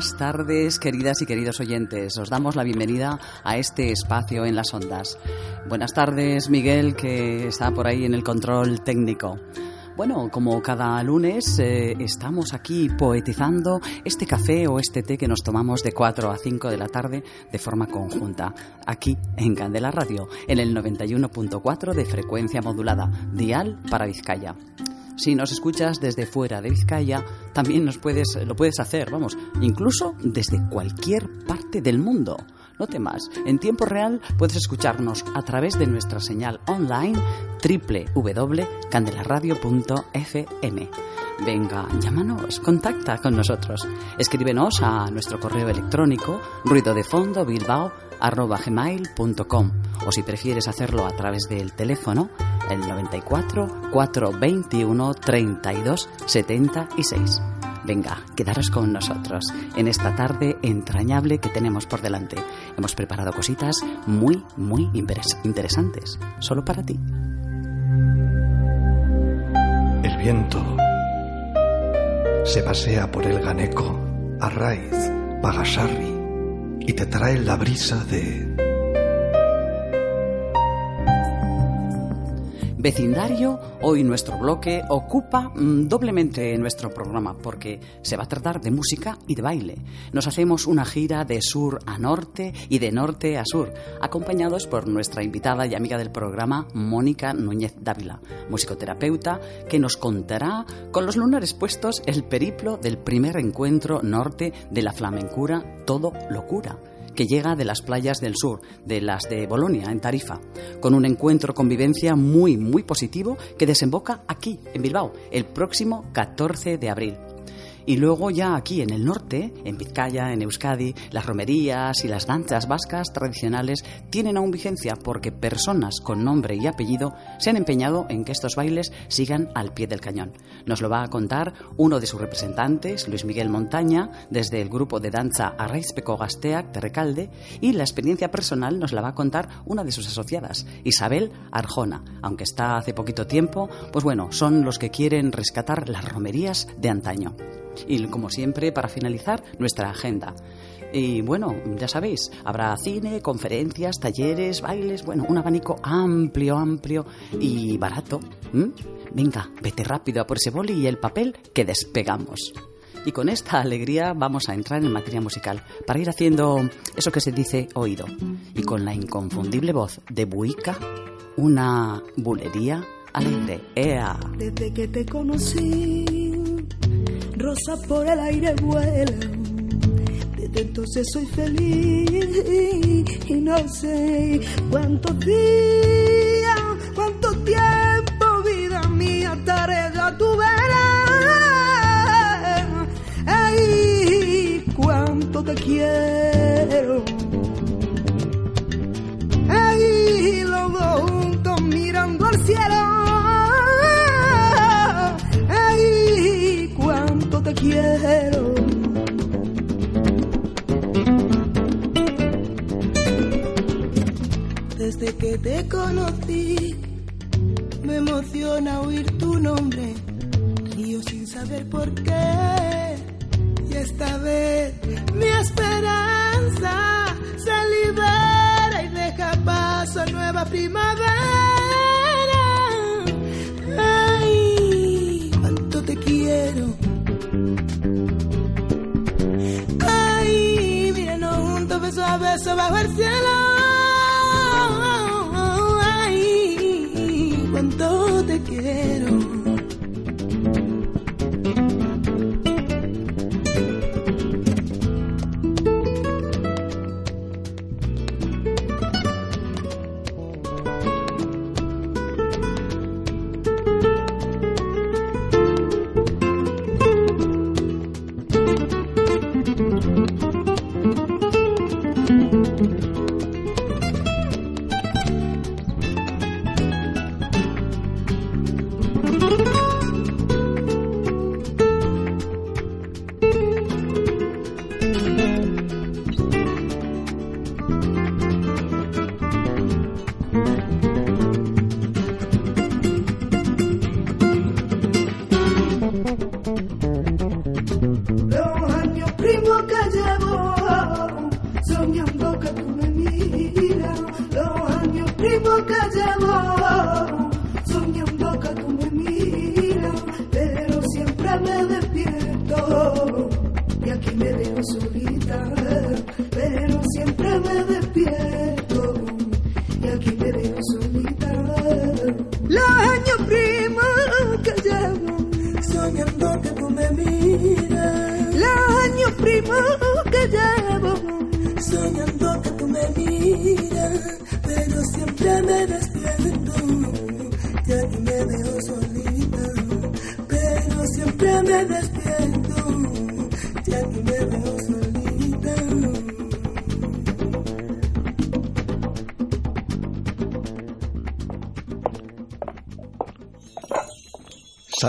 Buenas tardes, queridas y queridos oyentes. Os damos la bienvenida a este espacio en las ondas. Buenas tardes, Miguel, que está por ahí en el control técnico. Bueno, como cada lunes eh, estamos aquí poetizando este café o este té que nos tomamos de 4 a 5 de la tarde de forma conjunta, aquí en Candela Radio, en el 91.4 de frecuencia modulada, dial para Vizcaya. Si nos escuchas desde fuera de Vizcaya, también nos puedes, lo puedes hacer, vamos, incluso desde cualquier parte del mundo. No temas, en tiempo real puedes escucharnos a través de nuestra señal online www.candelaradio.fm. Venga, llámanos, contacta con nosotros. Escríbenos a nuestro correo electrónico ruidodefondobilbao.com o si prefieres hacerlo a través del teléfono, el 94 421 32 76. Venga, quedaros con nosotros en esta tarde entrañable que tenemos por delante. Hemos preparado cositas muy, muy interesantes, solo para ti. El viento se pasea por el Ganeco, Arraiz, Pagasarri y te trae la brisa de vecindario, hoy nuestro bloque ocupa mm, doblemente nuestro programa porque se va a tratar de música y de baile. Nos hacemos una gira de sur a norte y de norte a sur, acompañados por nuestra invitada y amiga del programa, Mónica Núñez Dávila, musicoterapeuta, que nos contará con los lunares puestos el periplo del primer encuentro norte de la flamencura Todo Locura que llega de las playas del sur, de las de Bolonia, en Tarifa, con un encuentro convivencia muy, muy positivo que desemboca aquí, en Bilbao, el próximo 14 de abril. Y luego ya aquí en el norte, en Vizcaya, en Euskadi, las romerías y las danzas vascas tradicionales tienen aún vigencia porque personas con nombre y apellido se han empeñado en que estos bailes sigan al pie del cañón. Nos lo va a contar uno de sus representantes, Luis Miguel Montaña, desde el grupo de danza Arraizpeco Gasteac de Recalde, y la experiencia personal nos la va a contar una de sus asociadas, Isabel Arjona, aunque está hace poquito tiempo, pues bueno, son los que quieren rescatar las romerías de antaño. Y como siempre, para finalizar, nuestra agenda. Y bueno, ya sabéis, habrá cine, conferencias, talleres, bailes, bueno, un abanico amplio, amplio y barato. Venga, vete rápido a por ese boli y el papel que despegamos. Y con esta alegría vamos a entrar en materia musical para ir haciendo eso que se dice oído. Y con la inconfundible voz de Buica, una bulería alegre. ¡Ea! Desde que te conocí rosa por el aire vuela. Desde entonces soy feliz y no sé cuántos días, cuánto tiempo, te conocí, me emociona oír tu nombre. Río sin saber por qué. Y esta vez mi esperanza se libera y deja paso a nueva primavera. Ay, cuánto te quiero beso a beso bajo el cielo.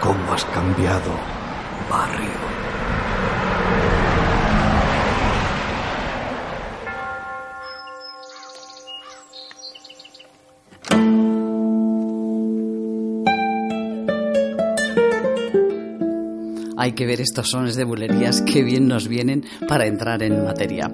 ¿Cómo has cambiado, barrio? Hay que ver estos sones de bulerías que bien nos vienen para entrar en materia.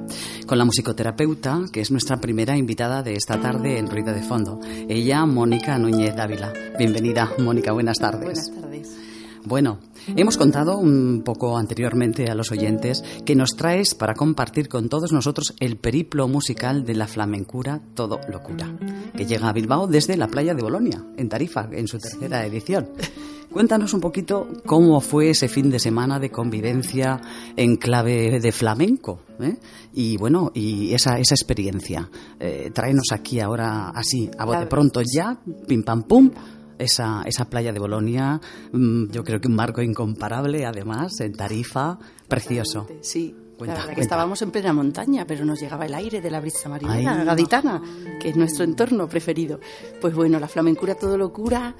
Con la musicoterapeuta, que es nuestra primera invitada de esta tarde en Ruido de Fondo. Ella, Mónica Núñez Dávila. Bienvenida, Mónica, buenas tardes. Buenas tardes. Bueno, hemos contado un poco anteriormente a los oyentes que nos traes para compartir con todos nosotros el periplo musical de la flamencura Todo Locura, que llega a Bilbao desde la playa de Bolonia, en Tarifa, en su tercera edición. Cuéntanos un poquito cómo fue ese fin de semana de convivencia en clave de flamenco. ¿eh? Y bueno, y esa, esa experiencia. Eh, tráenos aquí ahora así, a bote pronto ya, pim pam pum. Esa, esa playa de Bolonia, mm, yo creo que un marco incomparable, además, en Tarifa, precioso. Sí, Cuenta, la verdad que estábamos en plena montaña, pero nos llegaba el aire de la brisa marinera, gaditana, que es nuestro entorno preferido. Pues bueno, la flamencura todo locura,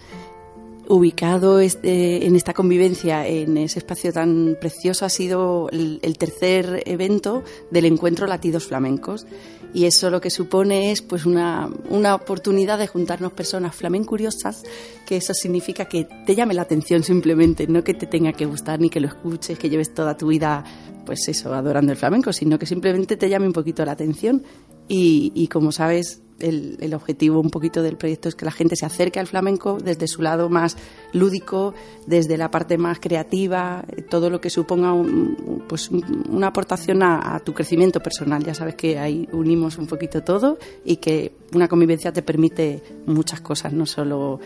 ubicado este- en esta convivencia, en ese espacio tan precioso, ha sido el, tercer evento del encuentro Latidos Flamencos. Y eso lo que supone es pues una, una oportunidad de juntarnos personas flamencuriosas, que eso significa que te llame la atención simplemente, no que te tenga que gustar ni que lo escuches, que lleves toda tu vida pues eso, adorando el flamenco, sino que simplemente te llame un poquito la atención. Y, y como sabes, el, el objetivo un poquito del proyecto es que la gente se acerque al flamenco desde su lado más lúdico, desde la parte más creativa, todo lo que suponga un- pues un- una aportación a tu crecimiento personal. Ya sabes que ahí unimos un poquito todo y que una convivencia te permite muchas cosas, no solo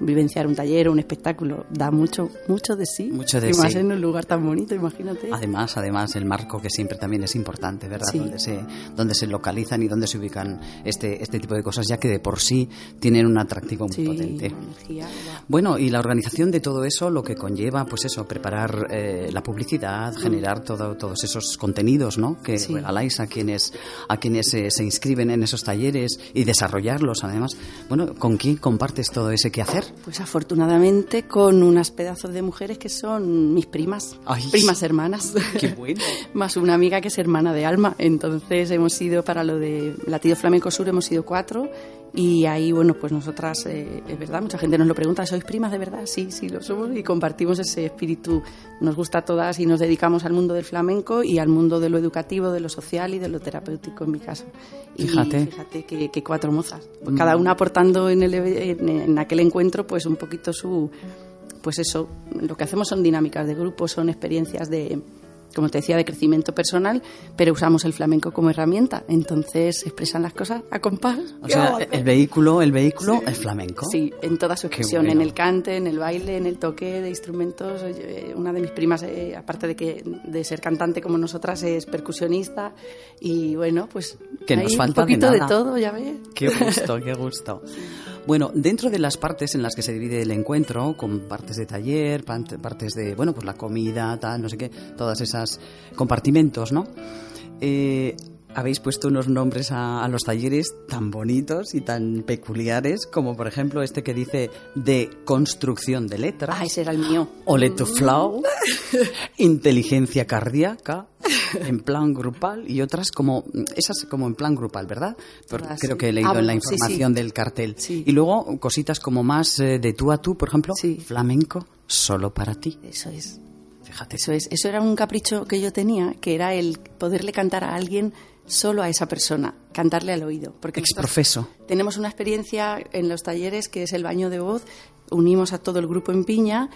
vivenciar un taller o un espectáculo, da mucho, mucho de sí. Mucho de y más sí. en un lugar tan bonito, imagínate. Además, además, el marco que siempre también es importante, ¿verdad? Sí. Donde se, donde se localizan y donde se ubican este, este tipo de cosas, ya que de por sí tienen un atractivo muy Sí, potente. energía. Bueno, y la organización de todo eso, lo que conlleva, pues eso, preparar eh, la publicidad, generar todo, todos esos contenidos, ¿no? Que regaláis a quienes, a quienes eh, se inscriben en esos talleres y desarrollarlos, además. Bueno, ¿con quién compartes todo ese quehacer? Pues afortunadamente con unas pedazos de mujeres que son mis primas, Ay. primas hermanas. Qué bueno. Más una amiga que es hermana de alma. Entonces hemos ido para lo de Latido Flamenco Sur, hemos sido cuatro. Y ahí, bueno, pues nosotras, eh, es verdad, mucha gente nos lo pregunta, ¿sois primas de verdad? Sí, sí, lo somos y compartimos ese espíritu. Nos gusta a todas y nos dedicamos al mundo del flamenco y al mundo de lo educativo, de lo social y de lo terapéutico, en mi caso. Y Fíjate. fíjate que, que cuatro mozas. Pues cada una aportando en, el, en, en aquel encuentro, pues un poquito su. Pues eso, lo que hacemos son dinámicas de grupo, son experiencias de, como te decía, de crecimiento personal, pero usamos el flamenco como herramienta. Entonces se expresan las cosas a compás. O sea, el vehículo, el vehículo, el flamenco. Sí, en toda su expresión, bueno. en el cante, en el baile, en el toque de instrumentos. Oye, Una de mis primas, eh, aparte de que de ser cantante como nosotras, es percusionista y bueno, pues Que nos falta un de poquito de, nada. todo, ya ves. Qué gusto, qué gusto. Bueno, dentro de las partes en las que se divide el encuentro, con partes de taller, partes de, bueno, pues la comida, tal, no sé qué, todas esas compartimentos, ¿no? Eh, habéis puesto unos nombres a, a los talleres tan bonitos y tan peculiares, como por ejemplo este que dice de construcción de letras. Ah, ese era el mío. To flow, inteligencia cardíaca, en plan grupal y otras como esas como en plan grupal, ¿verdad? Porque Todas, creo sí. que he leído Ah, en la bueno, sí, información sí. del cartel. Y luego cositas como más eh, de tú a tú, por ejemplo, Sí. flamenco solo para ti. Eso es. Fíjate. Eso es. Eso era un capricho que yo tenía, que era el poderle cantar a alguien solo a esa persona, cantarle al oído. Porque Exprofeso. Tenemos una experiencia en los talleres que es el baño de voz. Unimos a todo el grupo en piña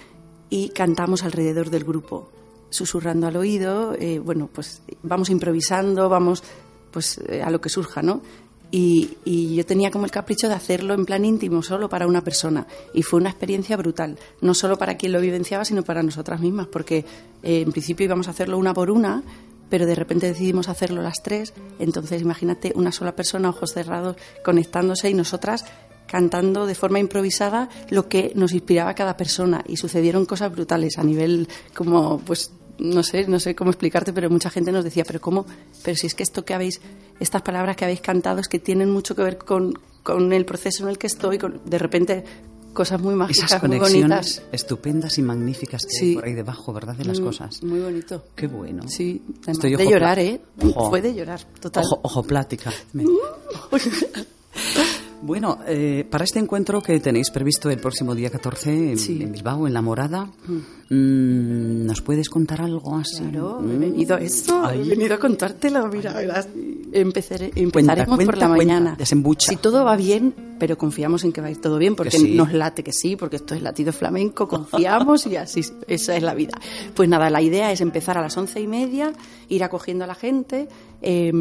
y cantamos alrededor del grupo, susurrando al oído. eh, bueno, pues vamos improvisando, vamos pues eh, a lo que surja, ¿no? Y, yo tenía como el capricho de hacerlo en plan íntimo, solo para una persona. Y fue una experiencia brutal, no solo para quien lo vivenciaba, sino para nosotras mismas, porque eh, en principio íbamos a hacerlo una por una, pero de repente decidimos hacerlo las tres. Entonces, imagínate una sola persona, ojos cerrados, conectándose y nosotras cantando de forma improvisada lo que nos inspiraba cada persona. Y sucedieron cosas brutales a nivel como, pues, no sé, no sé cómo explicarte, pero mucha gente nos decía, pero cómo, pero si es que esto que habéis, estas palabras que habéis cantado es que tienen mucho que ver con, con el proceso en el que estoy, con, de repente cosas muy mágicas, Esas muy conexiones bonitas. estupendas y magníficas que Sí. hay por ahí debajo, ¿verdad? De las Mm, cosas. Muy bonito. Qué bueno. Sí, Estoy de llorar, ¿eh? Ojo. Fue de llorar, total. Ojo, ojo plática. Bueno, eh, para este encuentro que tenéis previsto el próximo día 14 en, Sí. en Bilbao, en La Morada, mm, ¿nos puedes contar algo así? Claro, Mm. he venido a esto, he venido a contártelo, mira, verás. Empezaré, Cuenta, empezaremos por cuenta, la cuenta, mañana. desembucha. Si todo va bien, pero confiamos en que va a ir todo bien, porque sí. nos late que sí, porque esto es latido flamenco, confiamos y así, esa es la vida. Pues nada, la idea es empezar a las once y media, ir acogiendo a la gente eh,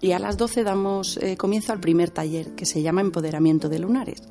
y a las doce damos eh, comienzo al primer taller que se llama Empoderamiento de Lunares.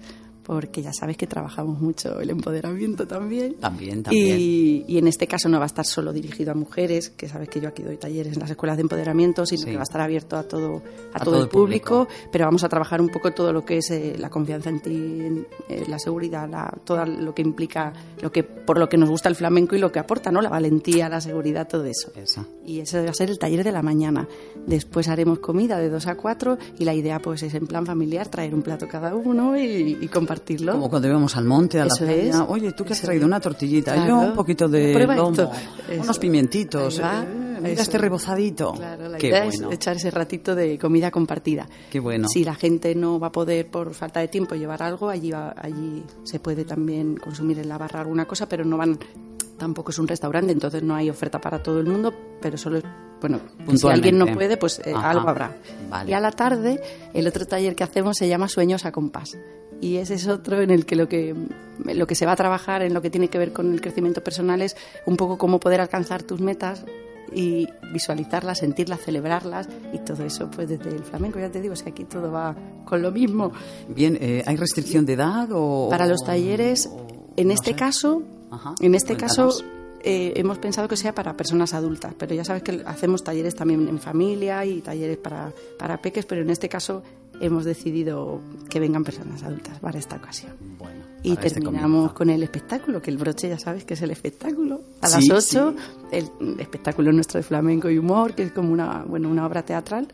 Porque ya sabes que trabajamos mucho el empoderamiento también. También, también. Y, y en este caso no va a estar solo dirigido a mujeres, que sabes que yo aquí doy talleres en las escuelas de empoderamiento, sino Sí. que va a estar abierto a todo, a A todo, todo el público. público, pero vamos a trabajar un poco todo lo que es eh, la confianza en ti, en, eh, la seguridad, la, todo lo que implica, lo que por lo que nos gusta el flamenco y lo que aporta, ¿no? La valentía, la seguridad, todo eso. Esa. Y ese va a ser el taller de la mañana. Después haremos comida de 2 a 4 y la idea pues es en plan familiar traer un plato cada uno y, y compartirlo. Como cuando íbamos al monte, a la Eso playa. es. Oye, ¿tú qué has traído? Una tortillita. Claro. Yo un poquito de lomo, unos pimientitos. Eh, mira este rebozadito. Claro, la Qué idea bueno. es echar ese ratito de comida compartida. Qué bueno. Si la gente no va a poder por falta de tiempo llevar algo, allí va- allí se puede también consumir en la barra alguna cosa, pero no van tampoco es un restaurante, entonces no hay oferta para todo el mundo, pero solo es bueno, si alguien no puede, pues eh, algo habrá. Vale. Y a la tarde, el otro taller que hacemos se llama Sueños a compás. Y ese es otro en el que lo que lo que se va a trabajar en lo que tiene que ver con el crecimiento personal es un poco cómo poder alcanzar tus metas y visualizarlas, sentirlas, celebrarlas y todo eso pues desde el flamenco, ya te digo, si aquí todo va con lo mismo. Bien, eh, ¿hay restricción de edad o...? Para los talleres, o- en no este caso, Ajá, en este cuéntanos. caso eh, hemos pensado que sea para personas adultas, pero ya sabes que hacemos talleres también en familia y talleres para, para peques, pero en este caso hemos decidido que vengan personas adultas para esta ocasión. Bueno, Y este terminamos con el espectáculo, que el broche ya sabes que es el espectáculo. A Sí, las 8, el espectáculo nuestro de flamenco y humor, que es como una, bueno, una obra teatral,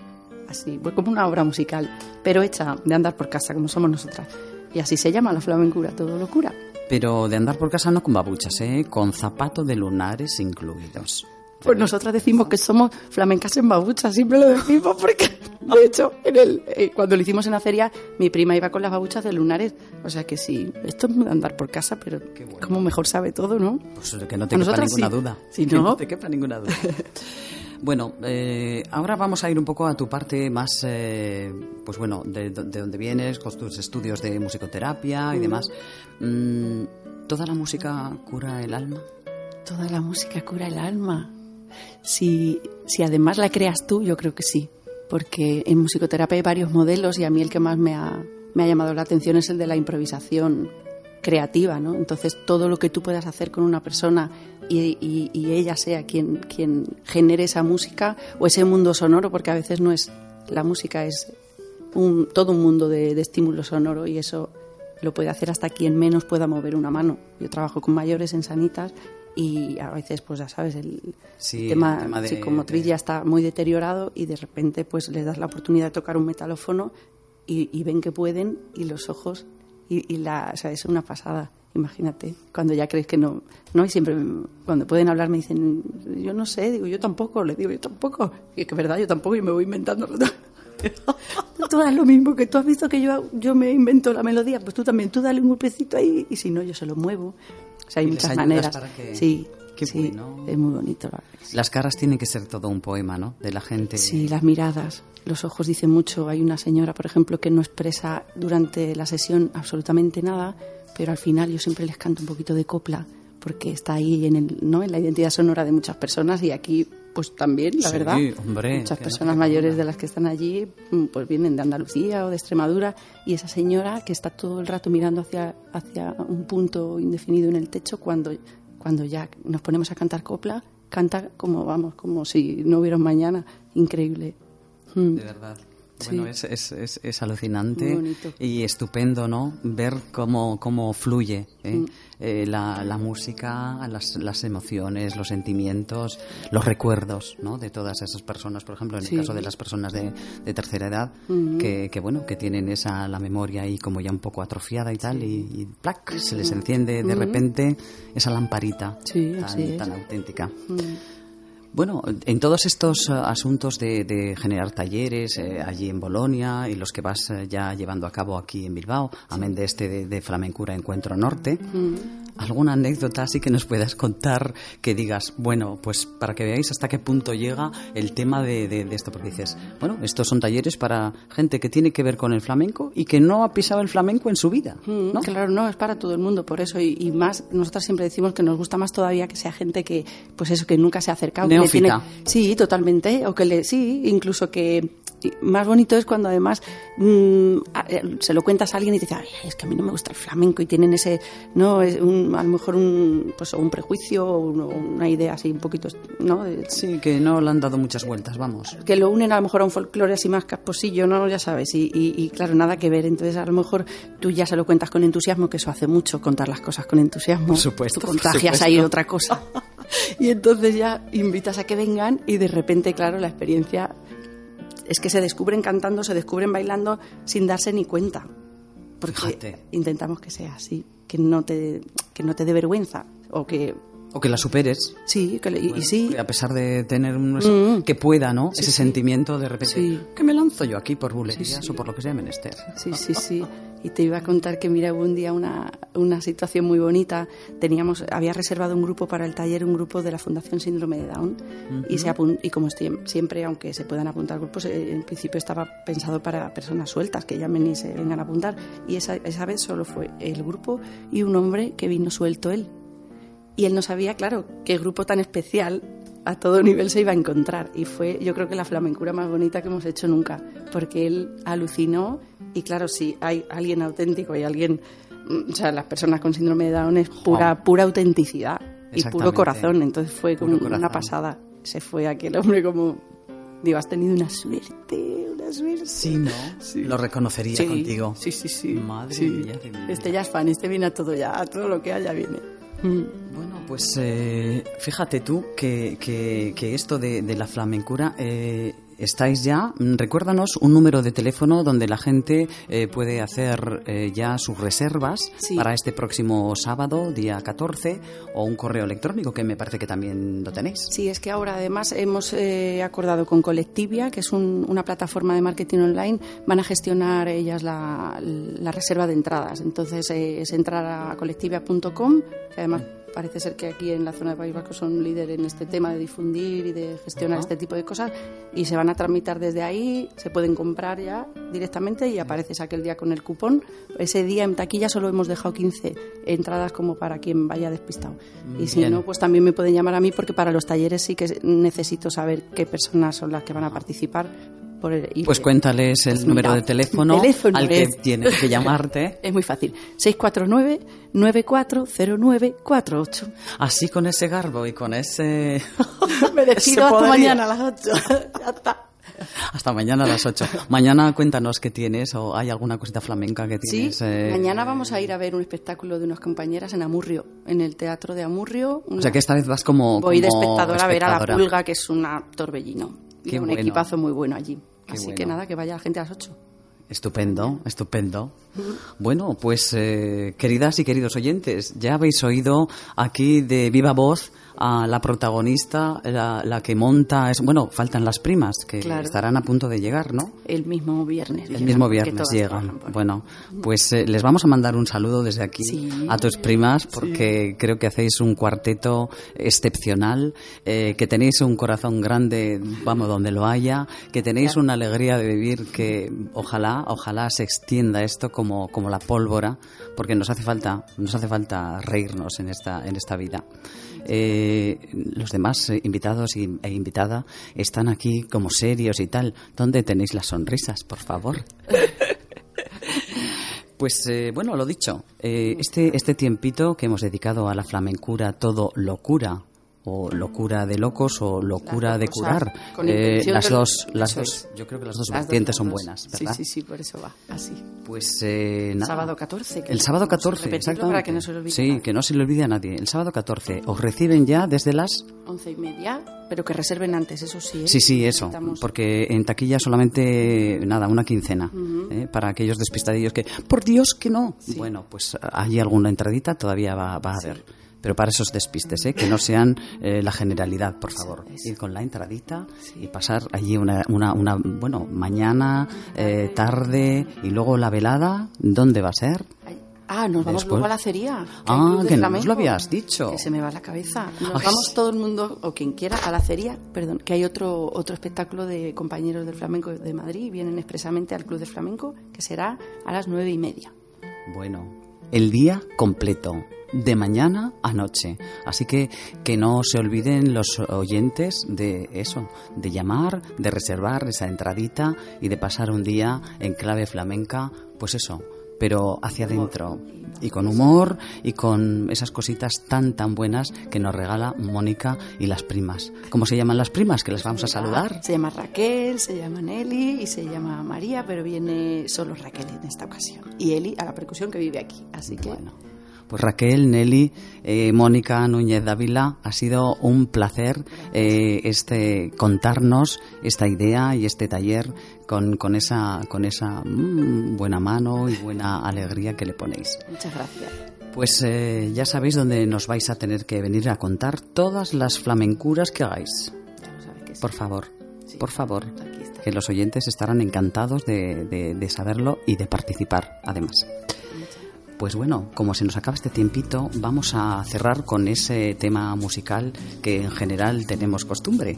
así, pues como una obra musical, pero hecha de andar por casa, como somos nosotras. Y así se llama la flamencura, todo locura. Pero de andar por casa no con babuchas, ¿eh? Con zapatos de lunares incluidos. Pues nosotras decimos que somos flamencas en babuchas, siempre lo decimos porque, de hecho, en el, eh, cuando lo hicimos en la feria, mi prima iba con las babuchas de lunares. O sea que sí, esto es de andar por casa, pero como mejor sabe todo, ¿no? Pues que no te quepa ninguna sí. duda. Si Que no- te quepa ninguna duda. bueno, eh, ahora vamos a ir un poco a tu parte más, eh, pues bueno, de, de donde vienes, con tus estudios de musicoterapia y demás. Mm, ¿Toda la música cura el alma? Toda la música cura el alma. Si, si además la creas tú, yo creo que sí. Porque en musicoterapia hay varios modelos y a mí el que más me ha, me ha llamado la atención es el de la improvisación creativa, ¿no? Entonces todo lo que tú puedas hacer con una persona y, y- ella sea quien, quien genere esa música o ese mundo sonoro, porque a veces no es la música, es un, todo un mundo de, de estímulo sonoro y eso lo puede hacer hasta quien menos pueda mover una mano. Yo trabajo con mayores en sanitas y a veces, pues ya sabes, el Sí, tema, el tema de- psicomotriz de- ya está muy deteriorado y de repente pues les das la oportunidad de tocar un metalófono y, y ven que pueden y los ojos y, y la, o sea, es una pasada. Imagínate, cuando ya crees que no, no, y siempre cuando pueden hablar me dicen, yo no sé, digo, yo tampoco, le digo, yo tampoco, y es que es verdad, yo tampoco, y me voy inventando. tú haz lo mismo que tú has visto que yo, yo me invento la melodía, pues tú también, tú dale un golpecito ahí y si no, yo se lo muevo. O sea, hay muchas maneras. que- Sí, Qué sí, bueno. es muy bonito. la sí. Las caras tienen que ser todo un poema, ¿no? De la gente. Sí, las miradas, los ojos dicen mucho. Hay una señora, por ejemplo, que no expresa durante la sesión absolutamente nada, pero al final yo siempre les canto un poquito de copla porque está ahí en, el, ¿no? en la identidad sonora de muchas personas y aquí pues también, la Sí, verdad. hombre, Muchas personas mayores de las que están allí, mm, pues vienen de Andalucía o de Extremadura, y esa señora que está todo el rato mirando hacia, hacia un punto indefinido en el techo, cuando, cuando ya nos ponemos a cantar copla, canta como, vamos, como si no hubiera un mañana. Increíble. Mm. De verdad. Bueno, es, es, es, es alucinante y estupendo, ¿no? Ver cómo, cómo fluye ¿eh? Mm. Eh, la, la música, las, las emociones, los sentimientos, los recuerdos, ¿no? De todas esas personas, por ejemplo, en Sí. el caso de las personas de, de tercera edad, que, que, bueno, que tienen esa, la memoria ahí como ya un poco atrofiada y tal, y, y ¡plac! se les enciende de repente esa lamparita Sí, tan, tan auténtica. Bueno, en todos estos eh, asuntos de, de generar talleres eh, allí en Bolonia y los que vas eh, ya llevando a cabo aquí en Bilbao, amén de este de, de Flamencura Encuentro Norte, ¿alguna anécdota así que nos puedas contar que digas, bueno, pues para que veáis hasta qué punto llega el tema de, de- de esto? Porque dices, bueno, estos son talleres para gente que tiene que ver con el flamenco y que no ha pisado el flamenco en su vida, Mm. Claro, no, es para todo el mundo, por eso. Y, y más, nosotros siempre decimos que nos gusta más todavía que sea gente que, pues eso, que nunca se ha acercado. que Neófita. tiene- sí, totalmente. O que le, sí, incluso que más bonito es cuando además mm, eh, se lo cuentas a alguien y te dice, "Ay, es que a mí no me gusta el flamenco y tienen ese, no, es un- a lo mejor un, pues, un prejuicio o un- o una idea así un poquito, ¿no? Sí, que no le han dado muchas vueltas, vamos. que lo unen a lo mejor a un folclore así más casposillo, ¿no? Ya sabes, y, y- y, claro, nada que ver. Entonces, a lo mejor tú ya se lo cuentas con entusiasmo, que eso hace mucho, contar las cosas con entusiasmo. Por supuesto, Tú por contagias supuesto. ahí otra cosa. y entonces ya invitas a que vengan y de repente, claro, la experiencia es que se descubren cantando, se descubren bailando sin darse ni cuenta. Porque Fíjate. intentamos que sea así, que no te, que no te dé vergüenza. O que, O que la superes. sí, que, le- y- y Bueno, sí, a pesar de tener un Mm. que pueda, ¿no? Sí, Ese sí. sentimiento de repente, Sí. que me lanzo yo aquí por bulerías o por lo que sea menester. Sí, sí, sí. Y te iba a contar que, mira, hubo un día una, una situación muy bonita. Teníamos, había reservado un grupo para el taller, un grupo de la Fundación Síndrome de Down. y, se y como estoy, siempre, aunque se puedan apuntar grupos, eh, en principio estaba pensado para personas sueltas, que llamen y se vengan a apuntar. Y esa, esa vez solo fue el grupo y un hombre que vino suelto él. Y él no sabía, claro, qué grupo tan especial a todo nivel se iba a encontrar. Y fue, yo creo que la flamencura más bonita que hemos hecho nunca, porque él alucinó. Y claro, si hay alguien auténtico y alguien, mm, o sea, las personas con síndrome de Down es pura, pura autenticidad y puro corazón. Entonces fue como una pasada. Se fue aquel hombre como, digo, has tenido una suerte, una suerte. Sí, ¿no? Lo reconocería Sí, contigo. Sí, sí, sí. Madre Sí. mía. Este ya es fan, este viene a todo ya, a todo lo que haya viene. Mm. Bueno, pues eh, fíjate tú que, que- que esto de, de la flamencura eh, estáis ya. mm, Recuérdanos un número de teléfono donde la gente eh, puede hacer ya sus reservas Sí. para este próximo sábado, día 14, o un correo electrónico que me parece que también lo tenéis. Sí, es que ahora además hemos acordado con Colectivia, que es un- una plataforma de marketing online, van a gestionar ellas la, la reserva de entradas. Entonces eh, es entrar a colectivia.com, que además parece ser que aquí en la zona de País Vasco son líder en este tema de difundir y de gestionar este tipo de cosas, y se van a tramitar desde ahí, se pueden comprar ya directamente y apareces aquel día con el cupón. Ese día en taquilla solo hemos dejado 15 entradas como para quien vaya despistado. Y si Bien. no, pues también me pueden llamar a mí porque para los talleres sí que necesito saber qué personas son las que van a participar. Por el- y- Pues cuéntales el Pues número mira, de teléfono, el teléfono al que es- tienes que llamarte. Es muy fácil. 649-940948. Así con ese garbo y con ese... me despido hasta mañana a las 8. ya está. Hasta mañana a las 8. Mañana cuéntanos qué tienes o hay alguna cosita flamenca que Sí, tienes. eh, mañana vamos a ir a ver un espectáculo de unas compañeras en Amurrio, en el Teatro de Amurrio. O sea que esta vez vas como. Voy de espectadora a ver a la pulga, que es una torbellino. Qué y un bueno. equipazo muy bueno allí. Qué Así bueno. que nada, que vaya la gente a las 8. Estupendo, estupendo. Bueno, pues eh, queridas y queridos oyentes, ya habéis oído aquí de viva voz a la protagonista, la, la que monta, es bueno, faltan las primas que Claro. estarán a punto de llegar, ¿no? El mismo viernes. El llegan, mismo viernes llegan. Bueno, pues eh, les vamos a mandar un saludo desde aquí Sí. a tus primas porque creo que hacéis un cuarteto excepcional, eh, que tenéis un corazón grande, vamos, donde lo haya, que tenéis una alegría de vivir que ojalá, ojalá se extienda esto como, como la pólvora, porque nos hace falta, nos hace falta reírnos en esta, en esta vida. Eh, los demás eh, invitados y- e invitada están aquí como serios y tal. ¿Dónde tenéis las sonrisas, por favor? Pues eh, bueno, lo dicho, eh, este, este tiempito que hemos dedicado a la flamencura, todo locura, o locura de locos, o locura de curar, con eh, las dos, las dos, yo creo que las dos Las dos vertientes son buenas, Sí, ¿verdad? sí, sí, por eso va, así. Pues eh, nada. Sábado 14. que El sábado vamos a 14, repetirlo exactamente. Para que no se lo olvide. Sí, que no se le olvide a nadie. El sábado 14 os reciben ya desde las... Once y media, pero que reserven antes, eso sí. ¿eh? Sí, sí, eso. Porque en taquilla solamente, nada, una quincena. ¿eh? Para aquellos despistadillos que, por Dios que no. Bueno, pues hay alguna entradita, todavía va, va a haber. Pero para esos despistes, ¿eh? que no sean eh, la generalidad, por favor. Ir con la entradita y pasar allí una, una, una bueno, mañana, eh, tarde y luego la velada. ¿Dónde va a ser? Ah, nos vamos Después- luego a la acería. Ah, que no nos lo habías dicho. Que se me va la cabeza. Nos Ay, vamos todo el mundo, o quien quiera, a la acería. Perdón, que hay otro, otro espectáculo de compañeros del flamenco de Madrid. Vienen expresamente al Club de Flamenco, que será a las nueve y media. Bueno, el día completo, de mañana a noche. Así que que no se olviden los oyentes de eso, de llamar, de reservar esa entradita y de pasar un día en clave flamenca, pues eso, pero hacia adentro. Y con humor y con esas cositas tan tan buenas que nos regala Mónica y las primas. ¿Cómo se llaman las primas? Que les vamos a saludar. Se llama Raquel, se llama Nelly y se llama María, pero viene solo Raquel en esta ocasión. Y Eli a la percusión que vive aquí. Así que Bueno, pues Raquel, Nelly, eh, Mónica Núñez Dávila, ha sido un placer eh, este contarnos esta idea y este taller con, con esa, con esa mm, buena mano y buena alegría que le ponéis. muchas gracias. Pues eh, ya sabéis dónde nos vais a tener que venir a contar todas las flamencuras que hagáis. Que sí. Por favor, Sí. por favor, Aquí está. que los oyentes estarán encantados de, de- de saberlo y de participar, además. Pues bueno, como se nos acaba este tiempito, vamos a cerrar con ese tema musical que en general tenemos costumbre.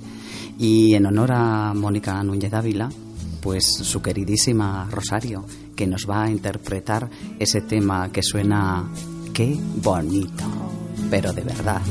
Y en honor a Mónica Núñez Dávila, pues su queridísima Rosario, que nos va a interpretar ese tema que suena qué bonito, pero de verdad.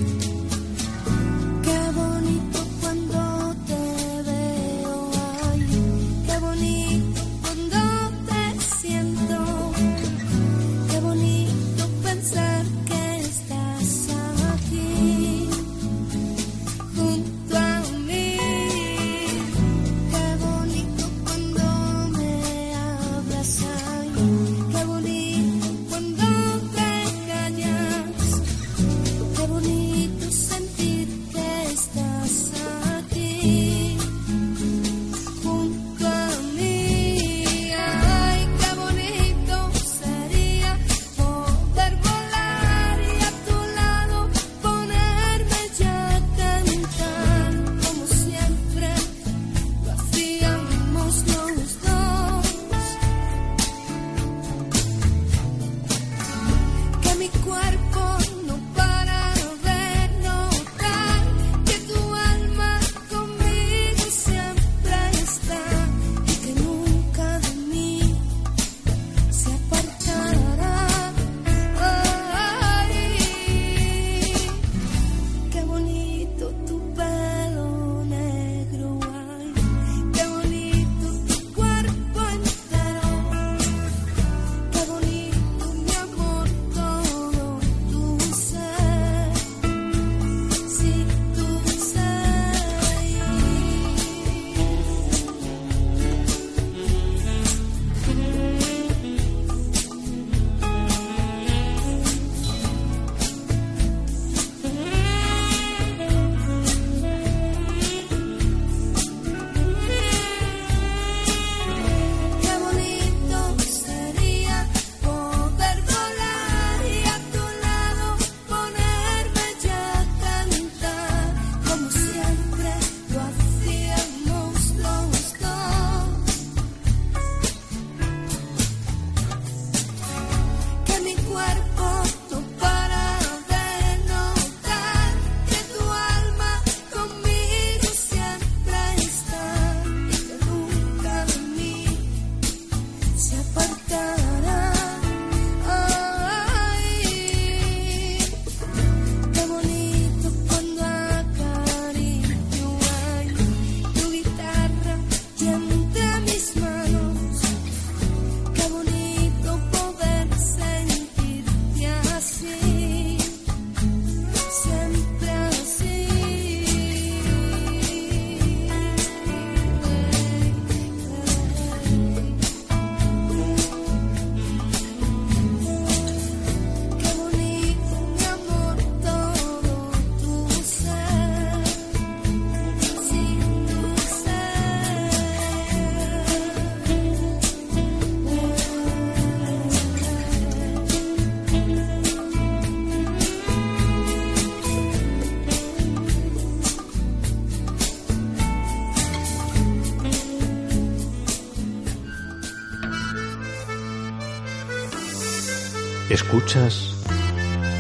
Escuchas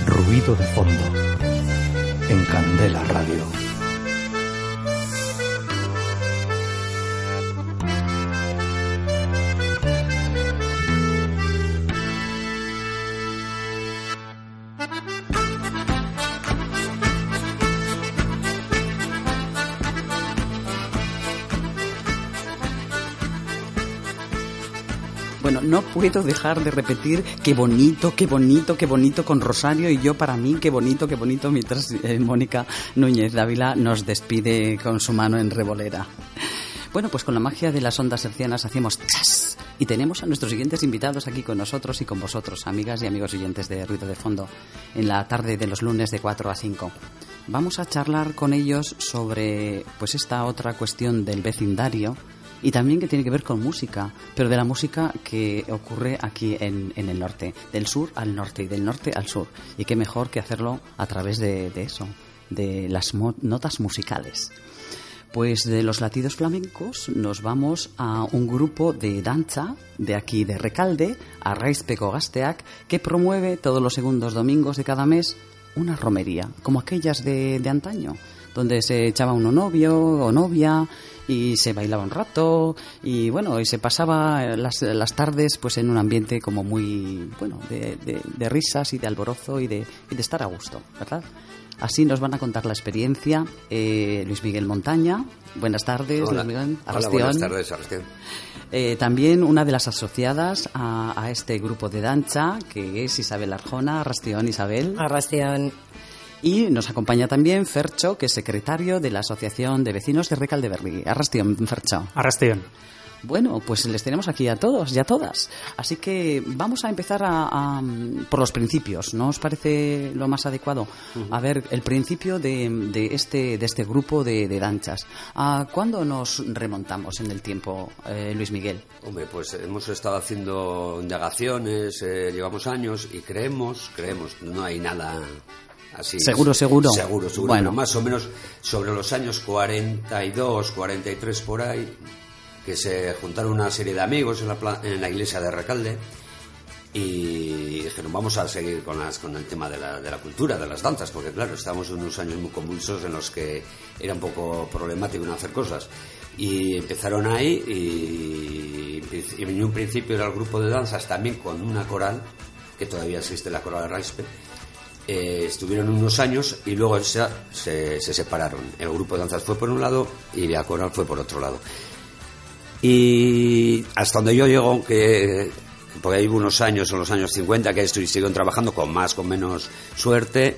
Ruido de Fondo en Candela Radio. Puedo dejar de repetir qué bonito, qué bonito, qué bonito con Rosario y yo para mí, qué bonito, qué bonito, mientras eh, Mónica Núñez Dávila nos despide con su mano en revolera. Bueno, pues con la magia de las ondas hercianas hacemos chas y tenemos a nuestros siguientes invitados aquí con nosotros y con vosotros, amigas y amigos oyentes de Ruido de Fondo, en la tarde de los lunes de 4 a 5. Vamos a charlar con ellos sobre pues esta otra cuestión del vecindario y también que tiene que ver con música, pero de la música que ocurre aquí en, en el norte, del sur al norte y del norte al sur. Y qué mejor que hacerlo a través de, eso, de las mo- notas musicales. Pues de los latidos flamencos nos vamos a un grupo de danza de aquí de Recalde, a Raizpeko Gasteac, que promueve todos los segundos domingos de cada mes una romería, como aquellas de, de antaño, donde se echaba uno novio o novia y se bailaba un rato y bueno, y se pasaba las, las tardes pues en un ambiente como muy, bueno, de, de- de risas y de alborozo y de, y de estar a gusto, ¿verdad? Así nos van a contar la experiencia eh, Luis Miguel Montaña. Buenas tardes, Hola. Luis Miguel. Hola, buenas tardes, Arrastión. Eh, también una de las asociadas a, a este grupo de danza, que es Isabel Arjona. Arrastión, Isabel. Arrastión. Y nos acompaña también Fercho, que es secretario de la Asociación de Vecinos de Recaldeberri. Arrastión, Fercho. Arrastión. Bueno, pues les tenemos aquí a todos y a todas. Así que vamos a empezar a, a, por los principios, ¿no os parece lo más adecuado? A ver, el principio de, de este, de este grupo de, de danzas. ¿A cuándo nos remontamos en el tiempo, eh, Luis Miguel? Hombre, pues hemos estado haciendo indagaciones, eh, llevamos años y creemos, creemos, no hay nada así. Seguro, seguro. Seguro, seguro. Bueno. pero más o menos sobre los años 42, 43 por ahí, que se juntaron una serie de amigos en la, en la iglesia de Recalde y dijeron vamos a seguir con las con el tema de la, de la cultura de las danzas porque claro estamos en unos años muy convulsos en los que era un poco problemático no hacer cosas y empezaron ahí y, y en un principio era el grupo de danzas también con una coral que todavía existe la coral de Raispe eh, estuvieron unos años y luego se, se, se separaron el grupo de danzas fue por un lado y la coral fue por otro lado y hasta donde yo llego, que porque hay unos años, en los años 50, que siguen trabajando con más, con menos suerte.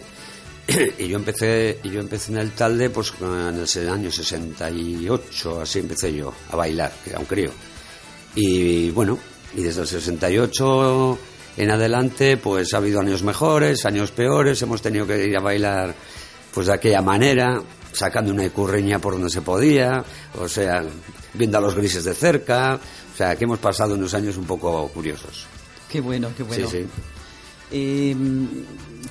Y yo empecé, y yo empecé en el talde, pues en el año 68, así empecé yo a bailar, que era crío. Y bueno, y desde el 68 en adelante, pues ha habido años mejores, años peores, hemos tenido que ir a bailar pues de aquella manera, sacando una icurreña por donde se podía, o sea, viendo a los grises de cerca, o sea, que hemos pasado unos años un poco curiosos. Qué bueno, qué bueno. Sí, sí. Eh,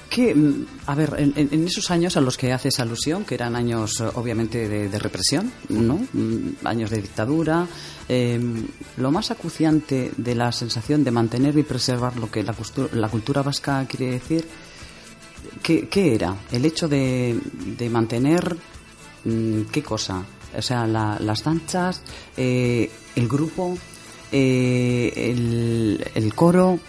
¿qué, mm, a ver, en, esos años a los que haces alusión, que eran años eh, obviamente de, de represión, ¿no? Mm, Años de dictadura, eh, lo más acuciante de la sensación de mantener y preservar lo que la, la cultura vasca quiere decir, ¿qué, era? El hecho de, de mantener, mm, ¿qué cosa? O sea, la- las danzas, eh, el grupo, eh, el coro,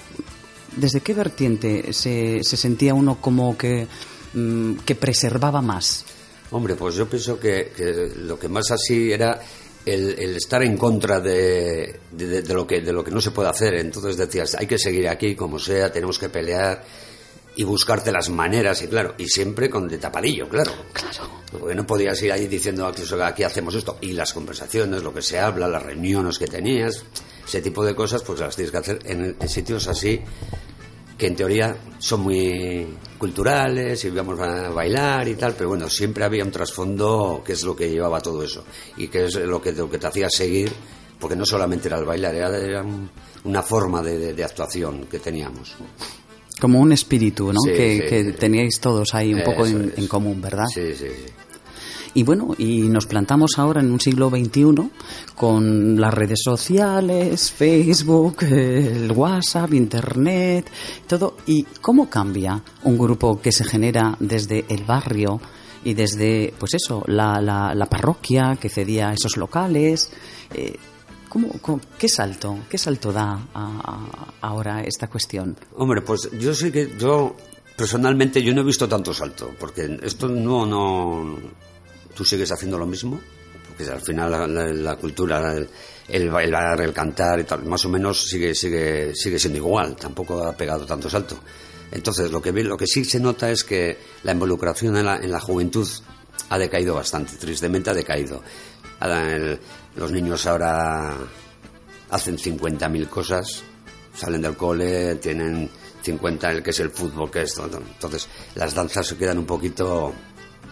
¿Desde qué vertiente se, se sentía uno como que, mm, que preservaba más? Hombre, pues yo pienso que, que lo que más así era el, estar en contra de, de- de lo que, de lo que no se puede hacer. Entonces decías, hay que seguir aquí como sea, tenemos que pelear y buscarte las maneras, y claro, y siempre con de tapadillo, claro. Claro. Porque no podías ir ahí diciendo aquí, hacemos esto. Y las conversaciones, lo que se habla, las reuniones que tenías, ese tipo de cosas, pues las tienes que hacer en, en sitios así que en teoría son muy culturales y íbamos a bailar y tal, pero bueno, siempre había un trasfondo que es lo que llevaba todo eso y que es lo que, lo que te hacía seguir, porque no solamente era el bailar, era, era un- una forma de, de- de actuación que teníamos. Como un espíritu, ¿no? Sí, que sí, que sí. teníais todos ahí un poco en, común, ¿verdad? Sí, sí, sí. Y bueno, y nos plantamos ahora en un siglo XXI con las redes sociales, Facebook, el WhatsApp, Internet, todo. ¿Y cómo cambia un grupo que se genera desde el barrio? y desde, pues eso, la, la, parroquia que cedía esos locales. Eh, ¿cómo, qué salto, qué salto da ahora esta cuestión? Hombre, pues yo sé que yo personalmente yo no he visto tanto salto, porque esto no, no, tú sigues haciendo lo mismo, porque al final la, cultura, el, bailar, el cantar y tal, más o menos sigue, sigue, sigue siendo igual, tampoco ha pegado tanto salto. Entonces, lo que, lo que sí se nota es que la involucración en la, en la juventud ha decaído bastante, tristemente ha decaído. Los niños ahora hacen 50.000 cosas, salen del cole, tienen 50 el que es el fútbol, que es todo. Entonces, las danzas se quedan un poquito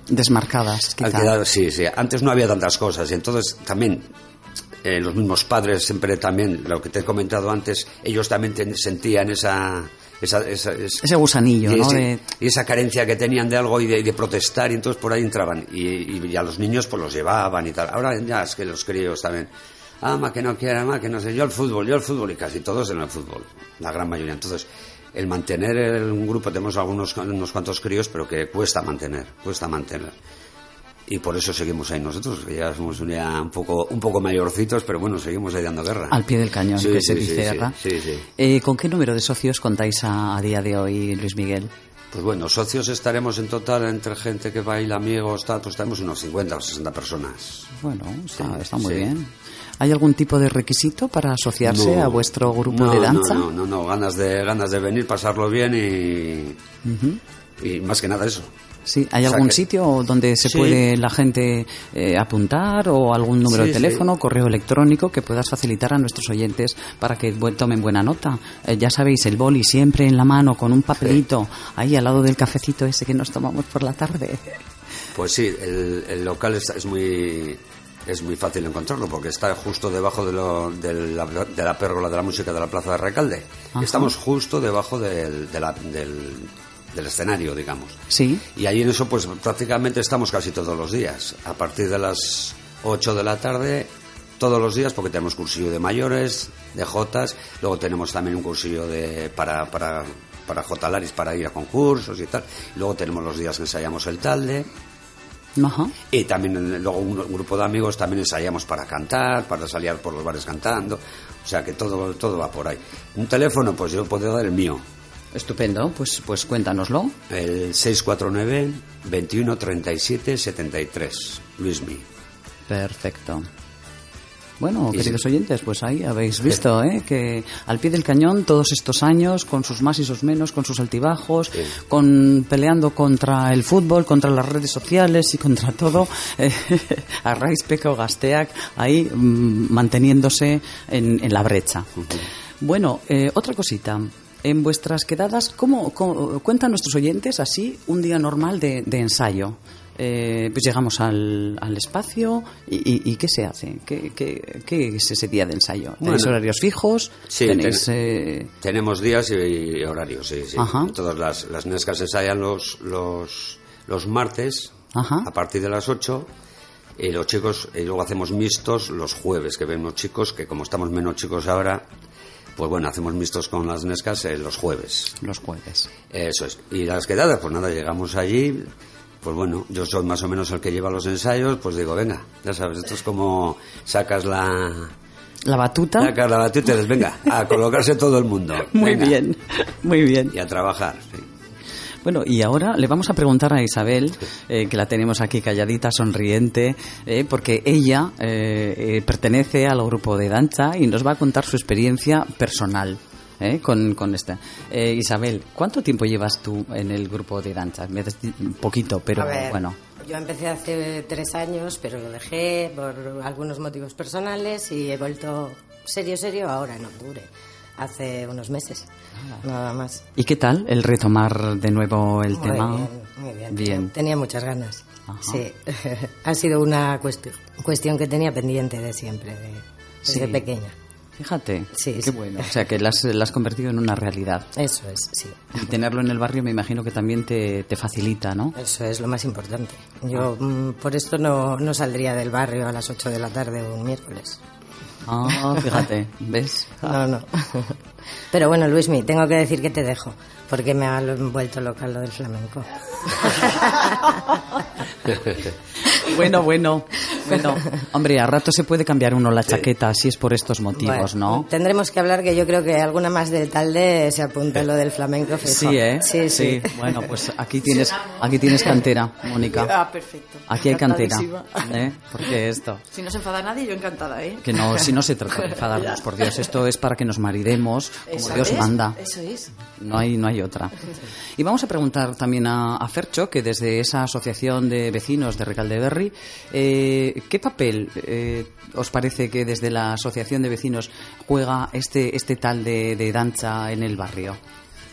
desmarcadas. sí, sí. Antes no había tantas cosas y entonces también eh, los mismos padres siempre también, lo que te he comentado antes, ellos también sentían esa ese gusanillo, y ¿no? Y esa carencia que tenían de algo y de, protestar, y entonces por ahí entraban. Y, ya los niños pues los llevaban y tal. Ahora ya es que los críos también. Ah, más que no quiera, más que no sé. Yo el fútbol, yo el fútbol, y casi todos en el fútbol, la gran mayoría. Entonces, el mantener un grupo, tenemos algunos unos cuantos críos, pero que cuesta mantener, cuesta mantener y por eso seguimos ahí nosotros, que ya somos ya un poco, un poco mayorcitos, pero bueno, seguimos ahí dando guerra. Al pie del cañón, que se dice eh, ¿Con qué número de socios contáis a, día de hoy, Luis Miguel? Pues bueno, socios estaremos en total entre gente que baila, amigos, tal, pues estaremos unos 50 o 60 personas. Bueno, está, muy bien. ¿Hay algún tipo de requisito para asociarse a vuestro grupo de danza? No, no, no, ganas de, ganas de venir, pasarlo bien y, y más que nada eso. Sí, ¿hay algún sitio donde se puede la gente eh, apuntar o algún número de teléfono, correo electrónico que puedas facilitar a nuestros oyentes para que tomen buena nota? Eh, ya sabéis, el boli siempre en la mano con un papelito ahí al lado del cafecito ese que nos tomamos por la tarde. Pues sí, el, local es, muy es muy fácil encontrarlo porque está justo debajo de, lo, de, la, de la pérgola de la música de la Plaza de Recalde. Estamos justo debajo del, del del escenario, digamos. Sí. Y ahí en eso, pues prácticamente estamos casi todos los días. A partir de las 8 de la tarde, todos los días, porque tenemos cursillo de mayores, de Jotas, luego tenemos también un cursillo de, para, para, para Jotalaris para ir a concursos y tal. luego tenemos los días que ensayamos el talde. Ajá. Y también luego un, grupo de amigos también ensayamos para cantar, para salir por los bares cantando. O sea que todo, todo va por ahí. Un teléfono, pues yo puedo dar el mío, Estupendo, pues, pues cuéntanoslo. El 649 21 37 73, Luismi. Perfecto. Bueno, queridos oyentes, pues ahí habéis visto ¿eh? que al pie del cañón todos estos años, con sus más y sus menos, con sus altibajos, con peleando contra el fútbol, contra las redes sociales y contra todo, eh, a Raiz Peco Gasteac ahí mm, manteniéndose en, la brecha. Bueno, eh, otra cosita en vuestras quedadas, ¿cómo, cuentan nuestros oyentes así un día normal de, ensayo? Eh, pues llegamos al, espacio y, ¿qué se hace? ¿Qué, es ese día de ensayo? ¿Tenéis horarios fijos? Sí, eh, tenemos días y, horarios, sí. sí. Todas las, las nescas ensayan los, los, los martes a partir de las 8 y los chicos, y luego hacemos mixtos los jueves, que vemos chicos que como estamos menos chicos ahora, pues bueno, hacemos mixtos con las Nescas eh, los jueves. Los jueves. Eso es. Y las quedadas, pues nada, llegamos allí. Pues bueno, yo soy más o menos el que lleva los ensayos, pues digo, venga, ya sabes, esto es como sacas la, la batuta. Sacas la batuta y dices, venga, a colocarse todo el mundo. Muy bien, muy bien. Y a trabajar, sí. Bueno, y ahora le vamos a preguntar a Isabel, eh, que la tenemos aquí calladita, sonriente, eh, porque ella eh, pertenece al grupo de danza y nos va a contar su experiencia personal. Con, con, esta. Isabel, ¿cuánto tiempo llevas tú en el grupo de danza? Un poquito, pero bueno. Yo empecé hace tres años, pero lo dejé por algunos motivos personales y he vuelto serio, serio ahora en octubre hace unos meses, ah. nada más. ¿Y qué tal el retomar de nuevo el tema? Bien, muy bien. bien. Tenía muchas ganas. Sí, ha sido una cuestión, cuestión que tenía pendiente de siempre, de, desde pequeña. Fíjate, Sí, qué sí. bueno. O sea, que las has convertido en una realidad. Eso es, sí. Y tenerlo en el barrio me imagino que también te, te facilita, ¿no? Eso es lo más importante. Yo mm, por esto no, no saldría del barrio a las 8 de la tarde un miércoles. Ah, fíjate, ¿ves? No, no. Pero bueno, Luismi, tengo que decir que te dejo, porque me ha vuelto loca lo del flamenco. Bueno, bueno, bueno. Hombre, a rato se puede cambiar uno la chaqueta si es por estos motivos, Bueno, ¿no? Tendremos que hablar que yo creo que alguna más del talde se apunta a lo del flamenco. fijo. Sí, ¿eh? Sí, sí. Bueno, pues aquí tienes, aquí tienes cantera, Mónica. Ah, perfecto. Aquí hay cantera. ¿eh? Porque esto, Si no se enfada nadie, yo encantada, ¿eh? que no, si no se trata de enfadarnos, por Dios, esto es para que nos maridemos como Dios es, manda. Eso es. No hay, no hay otra. Y vamos a preguntar también a, a Fercho, que desde esa asociación de vecinos de Recalde Berry, eh, ¿qué papel eh, os parece que desde la asociación de vecinos juega este, este tal de, de danza en el barrio?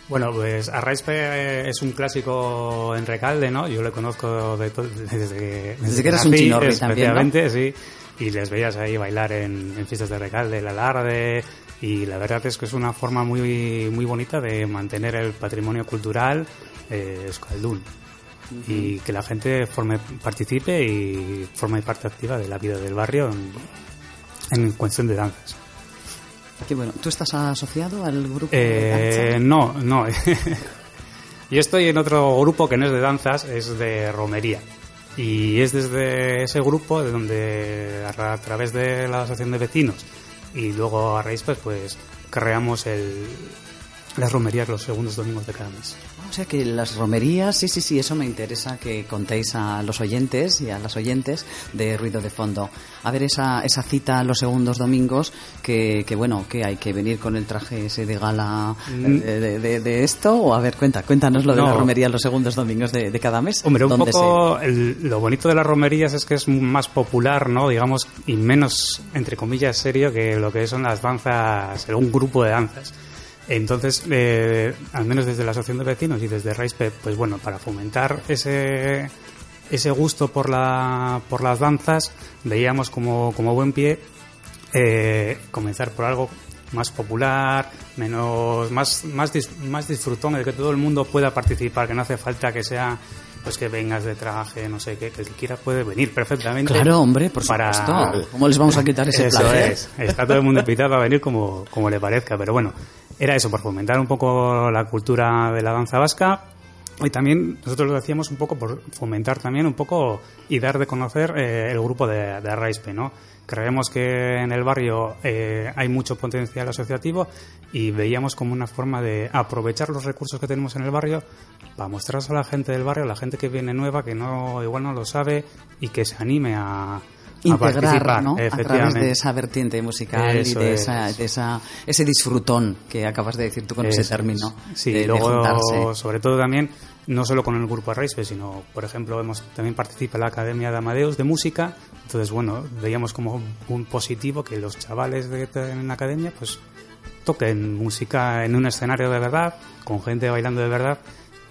Bueno, pues Arraispe es un clásico en Recalde, ¿no? Yo le conozco de desde que... Desde que eras un chinorri también, ¿no? Sí. Y les veías ahí bailar en, en fiestas de Recalde, el alarde... Y la verdad es que es una forma muy, muy bonita de mantener el patrimonio cultural eh, euskaldún. Y que la gente forme, participe y forme parte activa de la vida del barrio en, en cuestión de danzas. Qué bueno. ¿Tú estás asociado al grupo de Eh, danza? no, no. Yo estoy en otro grupo que no es de danzas, es de romería. Y es desde ese grupo de donde a través de la asociación de vecinos y luego a raíz pues, pues creamos el, las romerías los segundos domingos de cada mes. O sea que las romerías, sí, sí, sí, eso me interesa que contéis a los oyentes y a las oyentes de Ruido de Fondo. A ver esa, esa cita los segundos domingos, que, que bueno, que hay que venir con el traje ese de gala Mm. eh, de, de- de esto, o a ver, cuenta, cuéntanos lo de No. la romería los segundos domingos de, cada mes. Hombre, un ¿Dónde poco el- lo bonito de las romerías es que es más popular, ¿no? Digamos, y menos, entre comillas, serio que lo que son las danzas, un grupo de danzas. Entonces, eh, al menos desde la Asociación de Vecinos y desde Raispe, pues bueno, para fomentar ese, ese gusto por, la, por las danzas, veíamos como, como buen pie eh, comenzar por algo más popular, menos más más dis- más disfrutón, de que todo el mundo pueda participar, que no hace falta que sea pues que vengas de traje, no sé qué, que que quiera puede venir perfectamente. Claro, hombre, por para- supuesto. ¿Cómo les vamos a quitar ese Eso placer? es. Está todo el mundo invitado a venir como, como le parezca, pero bueno, era eso, por fomentar un poco la cultura de la danza vasca y también nosotros lo decíamos un poco por fomentar también un poco y dar de conocer eh, el grupo de, de ¿no? Creemos que en el barrio eh, hay mucho potencial asociativo y veíamos como una forma de aprovechar los recursos que tenemos en el barrio para mostrarse a la gente del barrio, a la gente que viene nueva, que no igual no lo sabe y que se anime a integrar ¿no? a través de esa vertiente musical Eso y de, es. esa, de esa, ese disfrutón que acabas de decir tú con ese Eso término es. Sí, de, de luego, juntarse. sobre todo también, no solo con el grupo Arraispe, sino, por ejemplo, hemos también participa la Academia de Amadeus de Música. Entonces, bueno, veíamos como un positivo que los chavales de, en la academia, pues, toquen música en un escenario de verdad, con gente bailando de verdad,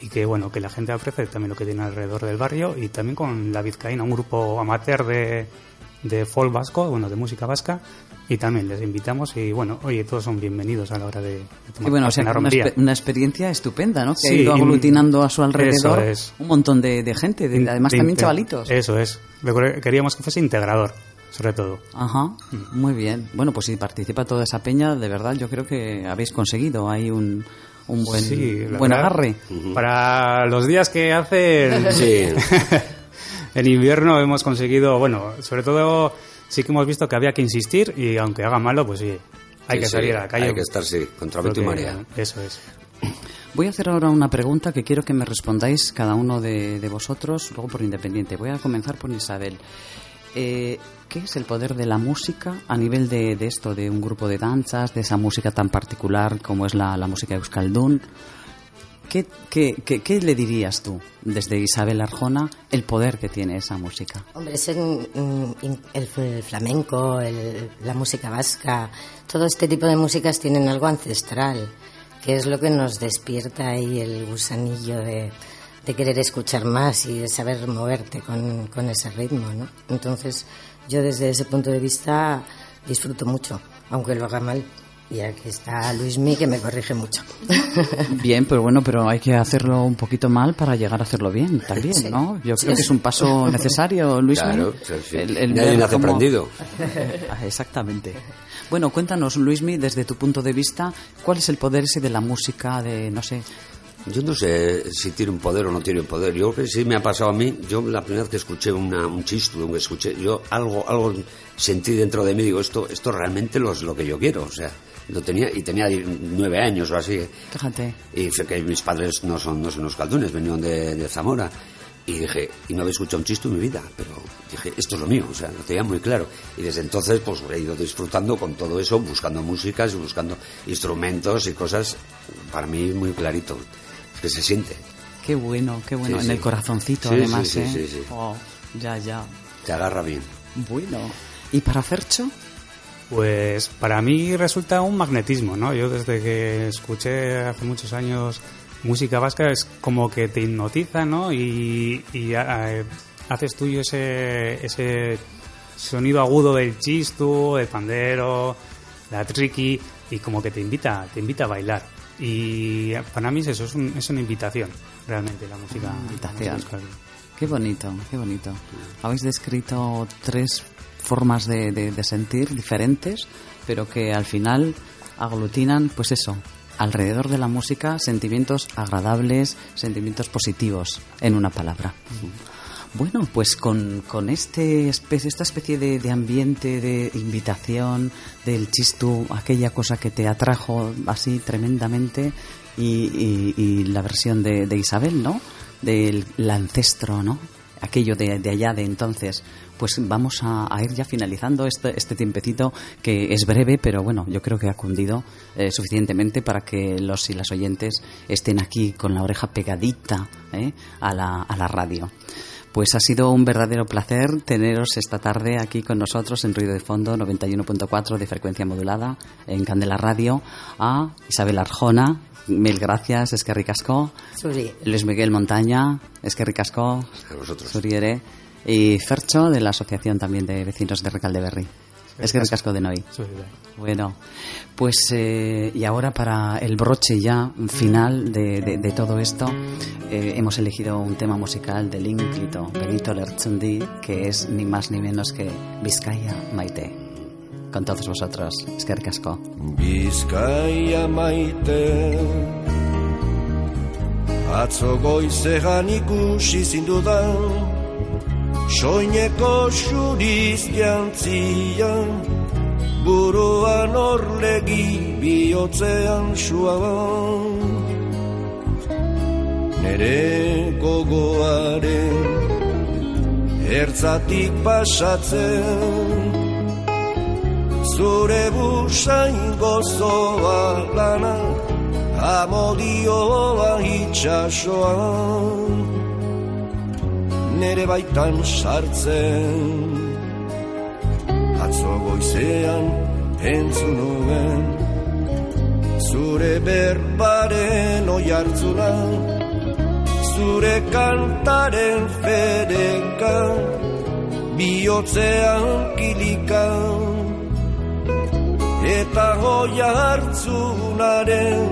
y que, bueno, que la gente aprecie también lo que tiene alrededor del barrio, y también con la Vizcaína, un grupo amateur de, de folk vasco, bueno, de música vasca, y también les invitamos, y bueno, oye, todos son bienvenidos a la hora de, de tomar Y bueno, o sea, una, romería. expe- una experiencia estupenda, ¿no? Que ha Sí, ido y- aglutinando a su alrededor es. un montón de, de gente, de- además De también chavalitos. Eso es. Queríamos que fuese integrador, sobre todo. Ajá, muy bien. Bueno, pues si participa toda esa peña, de verdad yo creo que habéis conseguido ahí un, un buen, Sí, buen verdad, agarre. Para los días que hace Sí. en invierno hemos conseguido, bueno, sobre todo sí que hemos visto que había que insistir y aunque haga malo, pues sí, hay Sí, que sí, salir a la calle. Hay que estar, sí, contra viento y marea. Eso es. Voy a hacer ahora una pregunta que quiero que me respondáis cada uno de, de vosotros, luego por independiente. Voy a comenzar por Isabel. Eh, ¿Qué es el poder de la música a nivel de, de esto, de un grupo de danzas, de esa música tan particular como es la, la música euskaldún? ¿Qué, qué, le dirías tú, desde Isabel Arjona, el poder que tiene esa música? Hombre, es el, el flamenco, el- la música vasca, todo este tipo de músicas tienen algo ancestral, que es lo que nos despierta ahí el gusanillo de, de querer escuchar más y de saber moverte con, con ese ritmo, ¿no? Entonces, yo desde ese punto de vista disfruto mucho aunque lo haga mal. Y aquí está Luismi que me corrige mucho. Bien, pero bueno, pero hay que hacerlo un poquito mal para llegar a hacerlo bien también, ¿no? Yo creo que es un paso necesario, Luismi. Claro, sí, sí. El- el Nadie nace cómo- aprendido. Ah, Exactamente. Bueno, cuéntanos, Luismi, desde tu punto de vista, ¿cuál es el poder ese de la música, de, no sé, Yo no sé si tiene un poder o no tiene un poder. Yo creo que sí me ha pasado a mí. Yo la primera vez que escuché una, un chiste, que escuché, yo algo, algo sentí dentro de mí. Digo, esto, esto realmente lo es lo que yo quiero. O sea, lo tenía y tenía nueve años o así. fíjate, Y fue que mis padres no son, no son los caldunes, venían de, de Zamora. Y dije, y no había escuchado un chiste en mi vida, pero dije, esto es lo mío, o sea, lo tenía muy claro. Y desde entonces, pues he ido disfrutando con todo eso, buscando músicas y buscando instrumentos y cosas, para mí muy clarito. Es que se siente, qué bueno, qué bueno, Sí, en sí. el corazoncito Sí, además, ¿eh? sí, sí. Oh, ya, ya. te agarra bien. Bueno. ¿Y para Fercho? Pues para mí resulta un magnetismo, ¿no? Yo desde que escuché hace muchos años música vasca es como que te hipnotiza, ¿no? Y, y, eh, haces tuyo ese, ese sonido agudo del chistu, el pandero, la triqui y como que te invita, te invita a bailar. Y para mí es eso, es, un- es una invitación, realmente, la música. Invitación. la música. Qué bonito, qué bonito. Habéis descrito tres formas de, de- de sentir diferentes, pero que al final aglutinan, pues eso, alrededor de la música, sentimientos agradables, sentimientos positivos, en una palabra. Bueno, pues con, con este especie, esta especie de, de ambiente de invitación del chistu, aquella cosa que te atrajo así tremendamente, y, y- y la versión de, de Isabel, ¿no? Del el ancestro, ¿no? Aquello de, de allá de entonces. Pues vamos a, a ir ya finalizando este, este tiempecito que es breve, pero bueno, yo creo que ha cundido eh, suficientemente para que los y las oyentes estén aquí con la oreja pegadita ¿eh? a, la, a la radio. Pues ha sido un verdadero placer teneros esta tarde aquí con nosotros en Ruido de Fondo 91.4 de frecuencia modulada en Candela Radio a Isabel Arjona, mil gracias, es que ricasco, Suri. Luis Miguel Montaña, es que ricasco, A vosotros. Suriere y Fercho de la Asociación también de Vecinos de Recaldeberri. Es que de Noi. Eso es verdad. Bueno, pues eh, y ahora para el broche ya final de, de- de todo esto, eh, hemos elegido un tema musical del ínclito Benito Lertzundi, que es ni más ni menos que Vizcaya Maite. Con todos vosotros, es que ricasco. Bizkaia maite Atzo goizean ikusi zindudan Soineko xuriz jantzian Buruan orlegi bihotzean suaban. Nere gogoaren Ertzatik pasatzen zure busain gozoa lana amodioa itxasoan nere baitan sartzen. Atzo goizean entzun nuen zure berbaren oiartzuna zure kantaren fedeka bihotzean kilikan eta hoia hartzunaren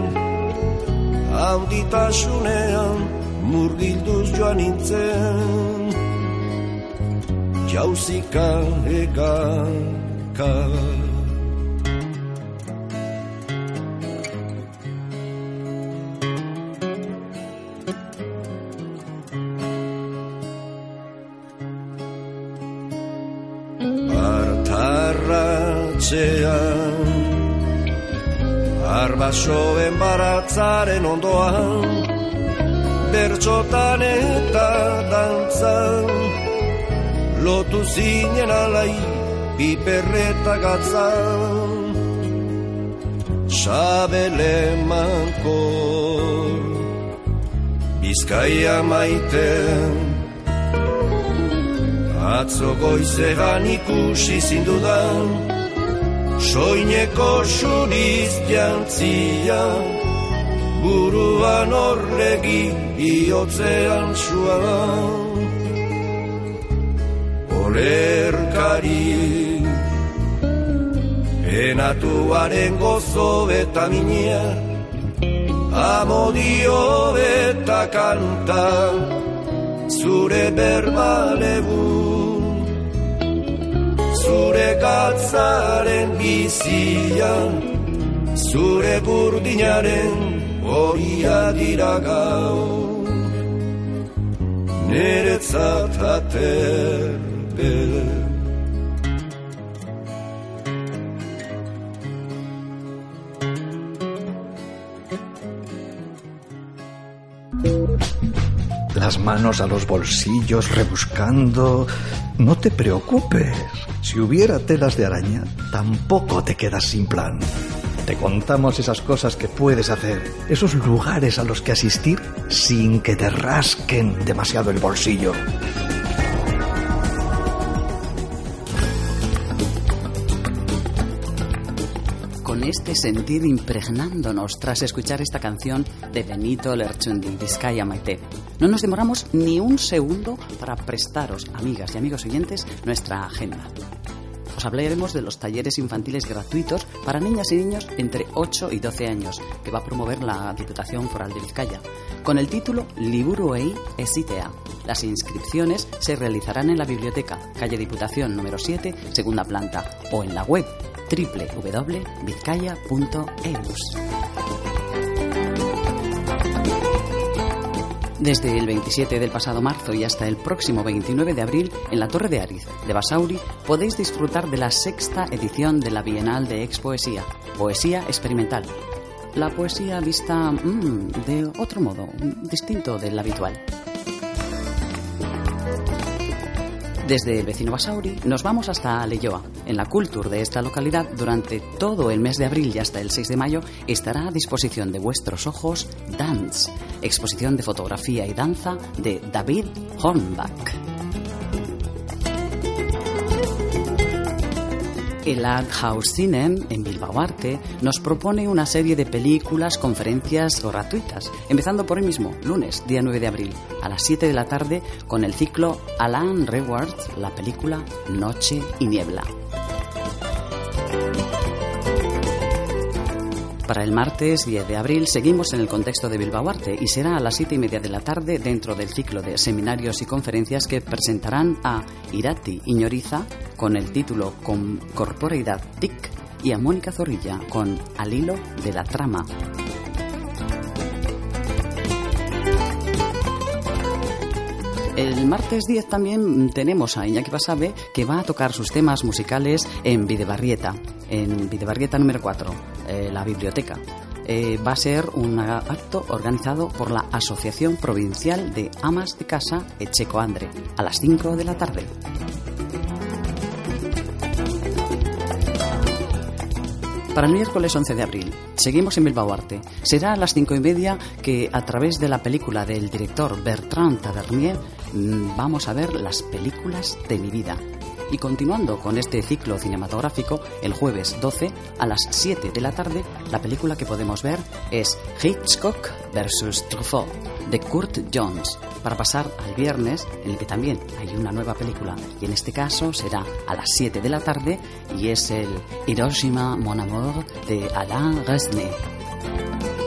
hauditasunean murgilduz joan nintzen. Jauzika eganka Artarratzean Arbasoen baratzaren ondoan Bertxotan eta dantzan. Lotu zinen alai piperreta gatzan. Sabele manko Bizkaia maiten. Atzo goizean ikusi zindudan Soineko suriz jantzia Buruan orlegi iotzean suan Olerkari Enatuaren gozo eta minea Amodio eta kanta Zure berbalebu Zure gatzaren bizia Zure burdinaren aterbe las manos a los bolsillos rebuscando. No te preocupes. Si hubiera telas de araña, tampoco te quedas sin plan. Te contamos esas cosas que puedes hacer, esos lugares a los que asistir sin que te rasquen demasiado el bolsillo. este sentir impregnándonos tras escuchar esta canción de Benito Lerchundi, Vizcaya Maite. No nos demoramos ni un segundo para prestaros, amigas y amigos oyentes, nuestra agenda. Os hablaremos de los talleres infantiles gratuitos para niñas y niños entre 8 y 12 años que va a promover la Diputación Foral de Vizcaya, con el título Liburuei Esitea. Las inscripciones se realizarán en la biblioteca, calle Diputación número 7, segunda planta, o en la web www.vizcaya.eus. Desde el 27 del pasado marzo y hasta el próximo 29 de abril, en la Torre de Ariz de Basauri, podéis disfrutar de la sexta edición de la Bienal de Expoesía, Poesía Experimental. La poesía vista mm, de otro modo, distinto del habitual. Desde el vecino Basauri nos vamos hasta Leyoa. En la cultura de esta localidad, durante todo el mes de abril y hasta el 6 de mayo, estará a disposición de vuestros ojos Dance, exposición de fotografía y danza de David Hornbach. El Art House Cine en Bilbao Arte nos propone una serie de películas, conferencias gratuitas, empezando por el mismo, lunes, día 9 de abril, a las 7 de la tarde, con el ciclo Alan Reward, la película Noche y Niebla. Para el martes 10 de abril seguimos en el contexto de Bilbao Arte y será a las 7 y media de la tarde dentro del ciclo de seminarios y conferencias que presentarán a Irati Iñoriza con el título con Corporeidad TIC y a Mónica Zorrilla con Al hilo de la trama. El martes 10 también tenemos a Iñaki Basabe que va a tocar sus temas musicales en Videbarrieta, en Videbarrieta número 4, eh, la biblioteca. Eh, va a ser un acto organizado por la Asociación Provincial de Amas de Casa Echeco Andre a las 5 de la tarde. Para el miércoles 11 de abril, seguimos en Bilbao Arte. Será a las cinco y media que, a través de la película del director Bertrand Tavernier, mm, vamos a ver las películas de mi vida. Y continuando con este ciclo cinematográfico, el jueves 12 a las 7 de la tarde, la película que podemos ver es Hitchcock vs. Truffaut de Kurt Jones, para pasar al viernes en el que también hay una nueva película y en este caso será a las 7 de la tarde y es el Hiroshima Mon Amour de Alain Resnais.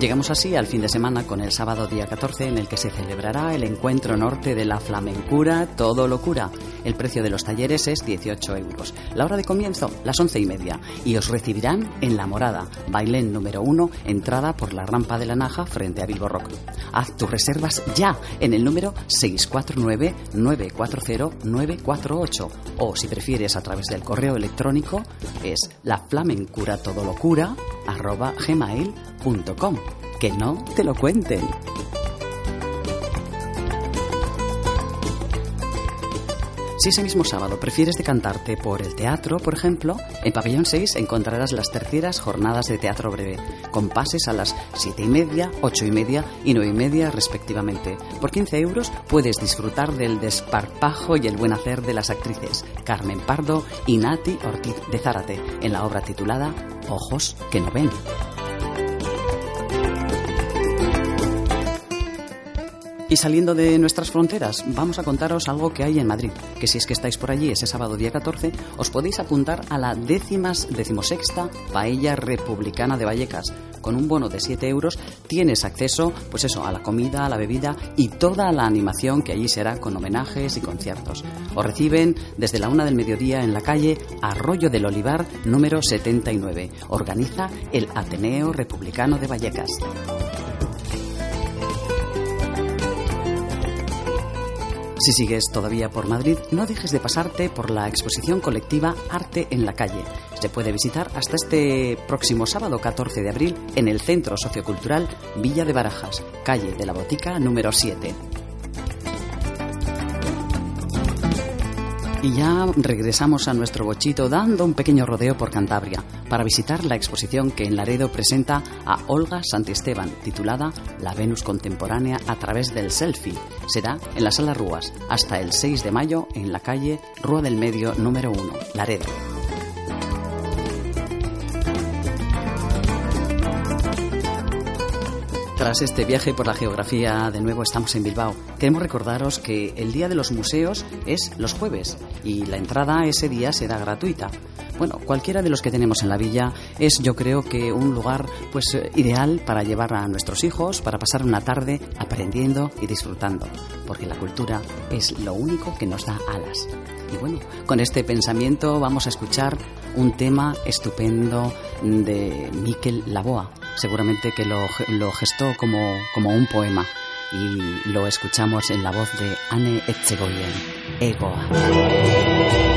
Llegamos así al fin de semana con el sábado día 14 en el que se celebrará el encuentro norte de la flamencura Todo Locura. El precio de los talleres es 18 euros. La hora de comienzo, las once y media. Y os recibirán en La Morada, bailén número uno, entrada por la rampa de la Naja frente a Bilbo Rock. Haz tus reservas ya en el número 649-940-948 o si prefieres a través del correo electrónico es la flamencura todo locura gmail.com. Que no te lo cuenten. Si ese mismo sábado prefieres decantarte por el teatro, por ejemplo, en Pabellón 6 encontrarás las terceras jornadas de teatro breve, con pases a las 7 y media, 8 y media y 9 y media respectivamente. Por 15 euros puedes disfrutar del desparpajo y el buen hacer de las actrices Carmen Pardo y Nati Ortiz de Zárate en la obra titulada Ojos que no ven. Y saliendo de nuestras fronteras, vamos a contaros algo que hay en Madrid, que si es que estáis por allí ese sábado día 14, os podéis apuntar a la décimas, decimosexta Paella Republicana de Vallecas. Con un bono de 7 euros tienes acceso, pues eso, a la comida, a la bebida y toda la animación que allí será con homenajes y conciertos. Os reciben desde la una del mediodía en la calle Arroyo del Olivar, número 79. Organiza el Ateneo Republicano de Vallecas. Si sigues todavía por Madrid, no dejes de pasarte por la exposición colectiva Arte en la Calle. Se puede visitar hasta este próximo sábado 14 de abril en el Centro Sociocultural Villa de Barajas, calle de la Botica número 7. Y ya regresamos a nuestro bochito dando un pequeño rodeo por Cantabria para visitar la exposición que en Laredo presenta a Olga Santisteban, titulada La Venus contemporánea a través del selfie. Será en la Sala Rúas hasta el 6 de mayo en la calle Rúa del Medio número 1, Laredo. Tras este viaje por la geografía, de nuevo estamos en Bilbao. Queremos recordaros que el Día de los Museos es los jueves y la entrada ese día será gratuita. Bueno, cualquiera de los que tenemos en la villa es, yo creo que un lugar pues ideal para llevar a nuestros hijos, para pasar una tarde aprendiendo y disfrutando, porque la cultura es lo único que nos da alas. Y bueno, con este pensamiento vamos a escuchar un tema estupendo de Miquel Laboa, seguramente que lo, gestó como, como un poema y lo escuchamos en la voz de Anne Etchegoyen, Egoa.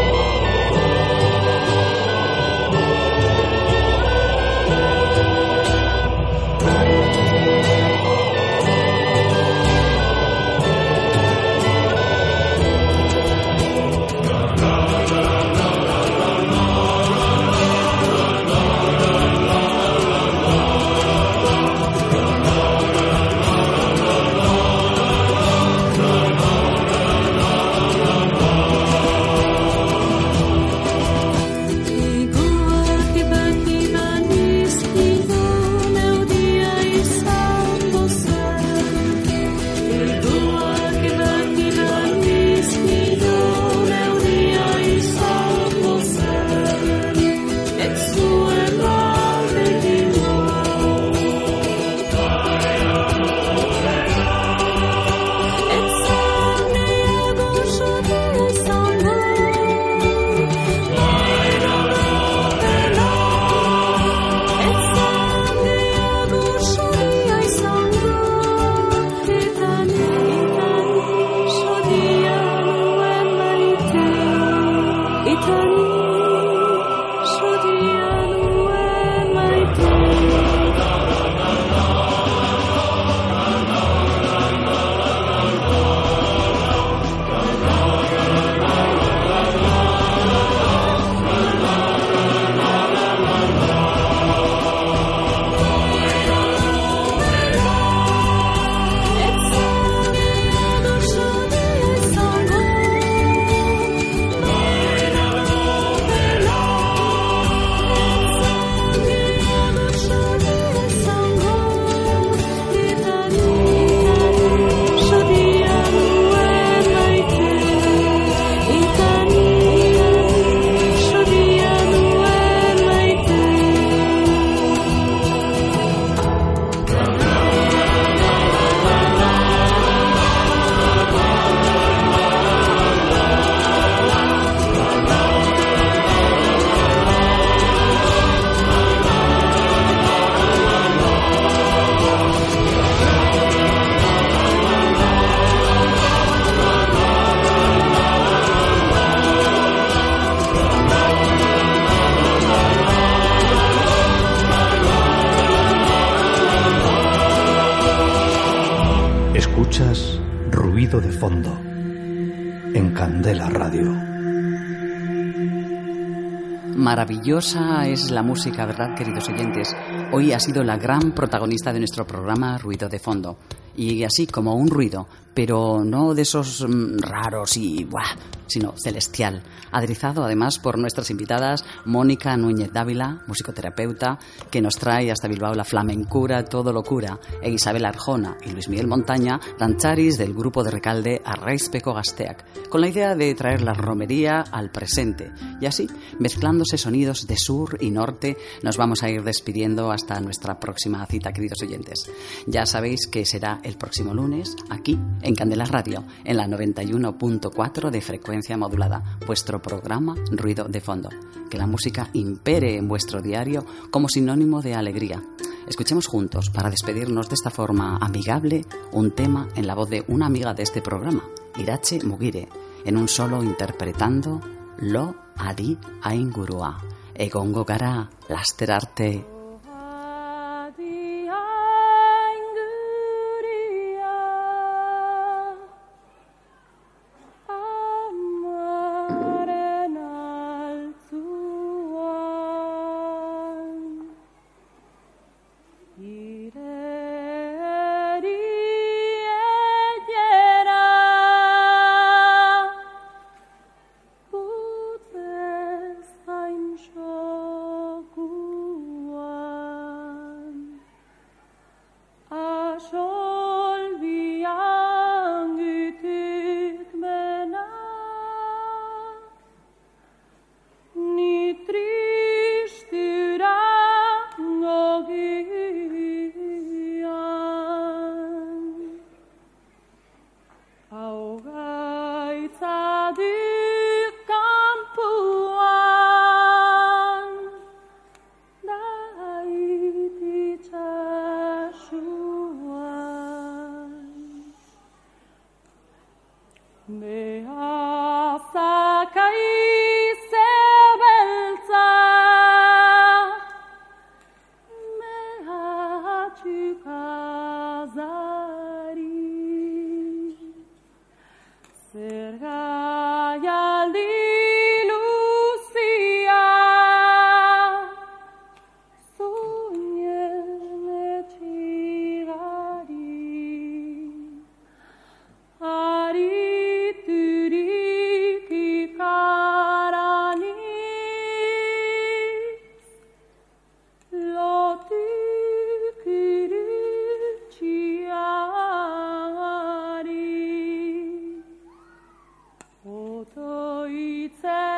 Es la música, ¿verdad, queridos oyentes? Hoy ha sido la gran protagonista de nuestro programa Ruido de Fondo. Y así como un ruido, pero no de esos mm, raros y ¡buah! sino celestial, aderezado además por nuestras invitadas Mónica Núñez Dávila, musicoterapeuta, que nos trae hasta Bilbao la flamencura, todo locura, e Isabel Arjona y Luis Miguel Montaña, dancharis del grupo de Recalde Arraispeco Gasteac, con la idea de traer la romería al presente. Y así, mezclándose sonidos de sur y norte, nos vamos a ir despidiendo hasta nuestra próxima cita, queridos oyentes. Ya sabéis que será el próximo lunes, aquí, en Candela Radio, en la 91.4 de frecuencia modulada, vuestro programa Ruido de Fondo. Que la música impere en vuestro diario como sinónimo de alegría. Escuchemos juntos, para despedirnos de esta forma amigable, un tema en la voz de una amiga de este programa, Irache Mugire, en un solo interpretando Lo Adi Aingurua. Egongo gara lasterarte.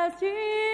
Majesty.